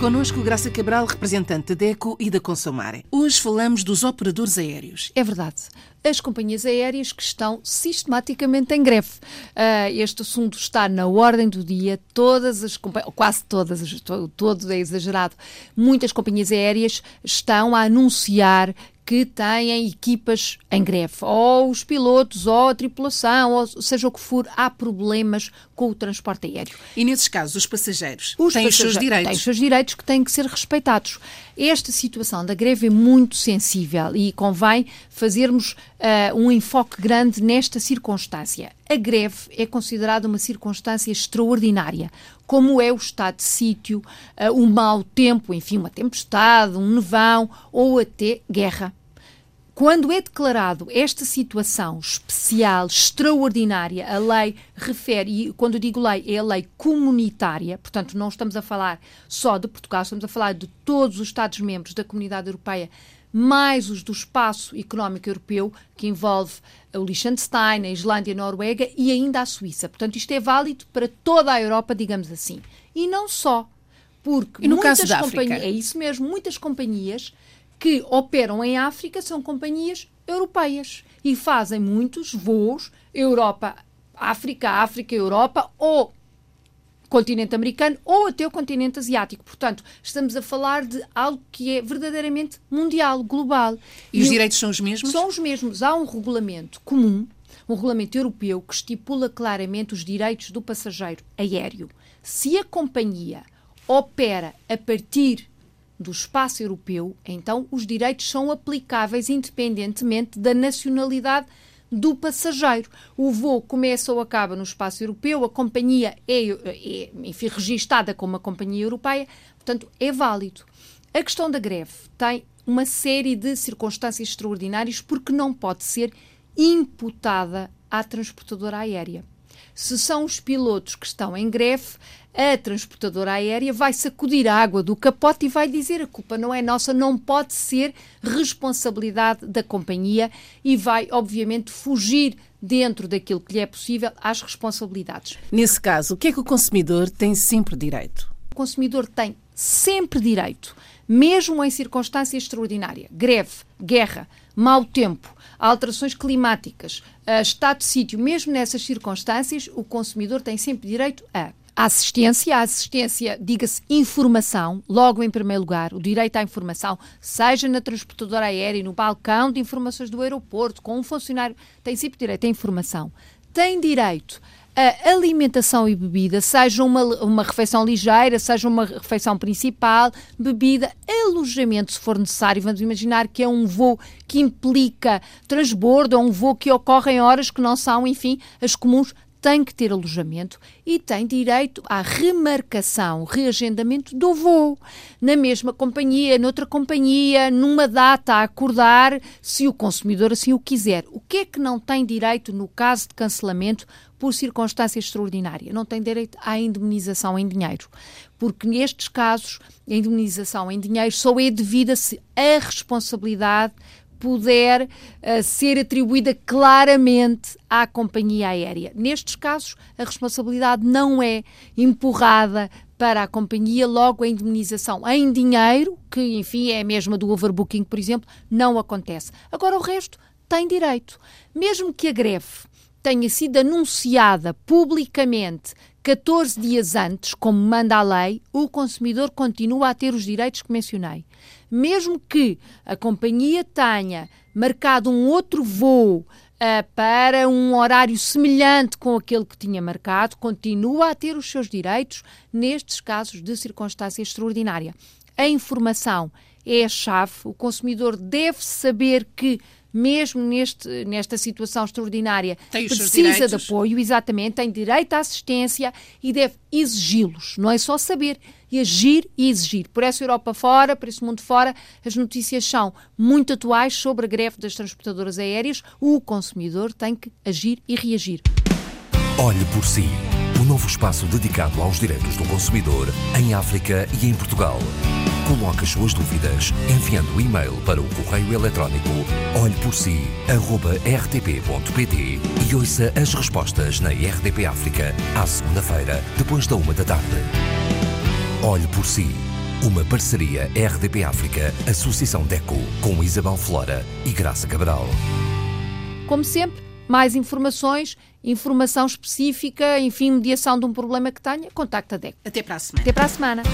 Connosco Graça Cabral, representante da DECO e da Consomare. Hoje falamos dos operadores aéreos. É verdade. As companhias aéreas que estão sistematicamente em greve. Uh, este assunto está na ordem do dia. Todas as quase todas, todo é exagerado. Muitas companhias aéreas estão a anunciar que têm equipas em greve, ou os pilotos, ou a tripulação, ou seja o que for, há problemas com o transporte aéreo. E nesses casos, os passageiros os têm os seus direitos? Têm os seus direitos que têm que ser respeitados. Esta situação da greve é muito sensível e convém fazermos uh, um enfoque grande nesta circunstância. A greve é considerada uma circunstância extraordinária, como é o estado de sítio, uh, o mau tempo, enfim, uma tempestade, um nevão ou até guerra. Quando é declarado esta situação especial, extraordinária, a lei refere, e quando eu digo lei, é a lei comunitária, portanto, não estamos a falar só de Portugal, estamos a falar de todos os Estados-membros da Comunidade Europeia, mais os do Espaço Económico Europeu, que envolve o Liechtenstein, a Islândia, a Noruega e ainda a Suíça. Portanto, isto é válido para toda a Europa, digamos assim. E não só. Porque e no caso da África? É isso mesmo, muitas companhias que operam em África são companhias europeias e fazem muitos voos Europa, África, África, Europa ou continente americano ou até o continente asiático. Portanto, estamos a falar de algo que é verdadeiramente mundial, global. E, e os direitos são os mesmos? São os mesmos. Há um regulamento comum, um regulamento europeu, que estipula claramente os direitos do passageiro aéreo. Se a companhia opera a partir do espaço europeu, então os direitos são aplicáveis independentemente da nacionalidade do passageiro. O voo começa ou acaba no espaço europeu, a companhia é, é enfim, registada como uma companhia europeia, portanto, é válido. A questão da greve tem uma série de circunstâncias extraordinárias porque não pode ser imputada à transportadora aérea. Se são os pilotos que estão em greve, a transportadora aérea vai sacudir a água do capote e vai dizer a culpa não é nossa, não pode ser responsabilidade da companhia e vai, obviamente, fugir dentro daquilo que lhe é possível às responsabilidades. Nesse caso, o que é que o consumidor tem sempre direito? O consumidor tem sempre direito, mesmo em circunstâncias extraordinárias, greve, guerra, mau tempo, alterações climáticas, estado de sítio, mesmo nessas circunstâncias, o consumidor tem sempre direito a a assistência, a assistência, diga-se informação, logo em primeiro lugar, o direito à informação, seja na transportadora aérea, no balcão de informações do aeroporto, com um funcionário, tem sempre direito à informação. Tem direito a alimentação e bebida, seja uma, uma refeição ligeira, seja uma refeição principal, bebida, alojamento se for necessário. Vamos imaginar que é um voo que implica transbordo, ou um voo que ocorre em horas que não são, enfim, as comuns tem que ter alojamento e tem direito à remarcação, reagendamento do voo. Na mesma companhia, noutra companhia, numa data a acordar, se o consumidor assim o quiser. O que é que não tem direito no caso de cancelamento por circunstância extraordinária? Não tem direito à indemnização em dinheiro. Porque nestes casos, a indemnização em dinheiro só é devida se a responsabilidade puder uh, ser atribuída claramente à companhia aérea. Nestes casos, a responsabilidade não é empurrada para a companhia, logo a indemnização em dinheiro, que enfim é a mesma do overbooking, por exemplo, não acontece. Agora o resto tem direito. Mesmo que a greve tenha sido anunciada publicamente 14 dias antes, como manda a lei, o consumidor continua a ter os direitos que mencionei mesmo que a companhia tenha marcado um outro voo Uh, para um horário semelhante com aquele que tinha marcado, continua a ter os seus direitos nestes casos de circunstância extraordinária. A informação é a chave, o consumidor deve saber que mesmo neste, nesta situação extraordinária, precisa de apoio, exatamente, tem direito à assistência e deve exigi-los. Não é só saber, e agir e exigir. Por essa Europa fora, por esse mundo fora, as notícias são muito atuais sobre a greve das transportadoras aéreas. O consumidor tem que agir e reagir. Olhe por si. O um novo espaço dedicado aos direitos do consumidor em África e em Portugal. Coloque as suas dúvidas enviando o e-mail para o correio eletrónico olheporsi.rtp.pt e ouça as respostas na RDP África à segunda-feira, depois da uma da tarde. Olhe por si Uma parceria RDP África, Associação DECO, com Isabel Flora e Graça Cabral. Como sempre, mais informações, informação específica, enfim, mediação de um problema que tenha, contacta a DECO. Até para a semana. Até para a semana.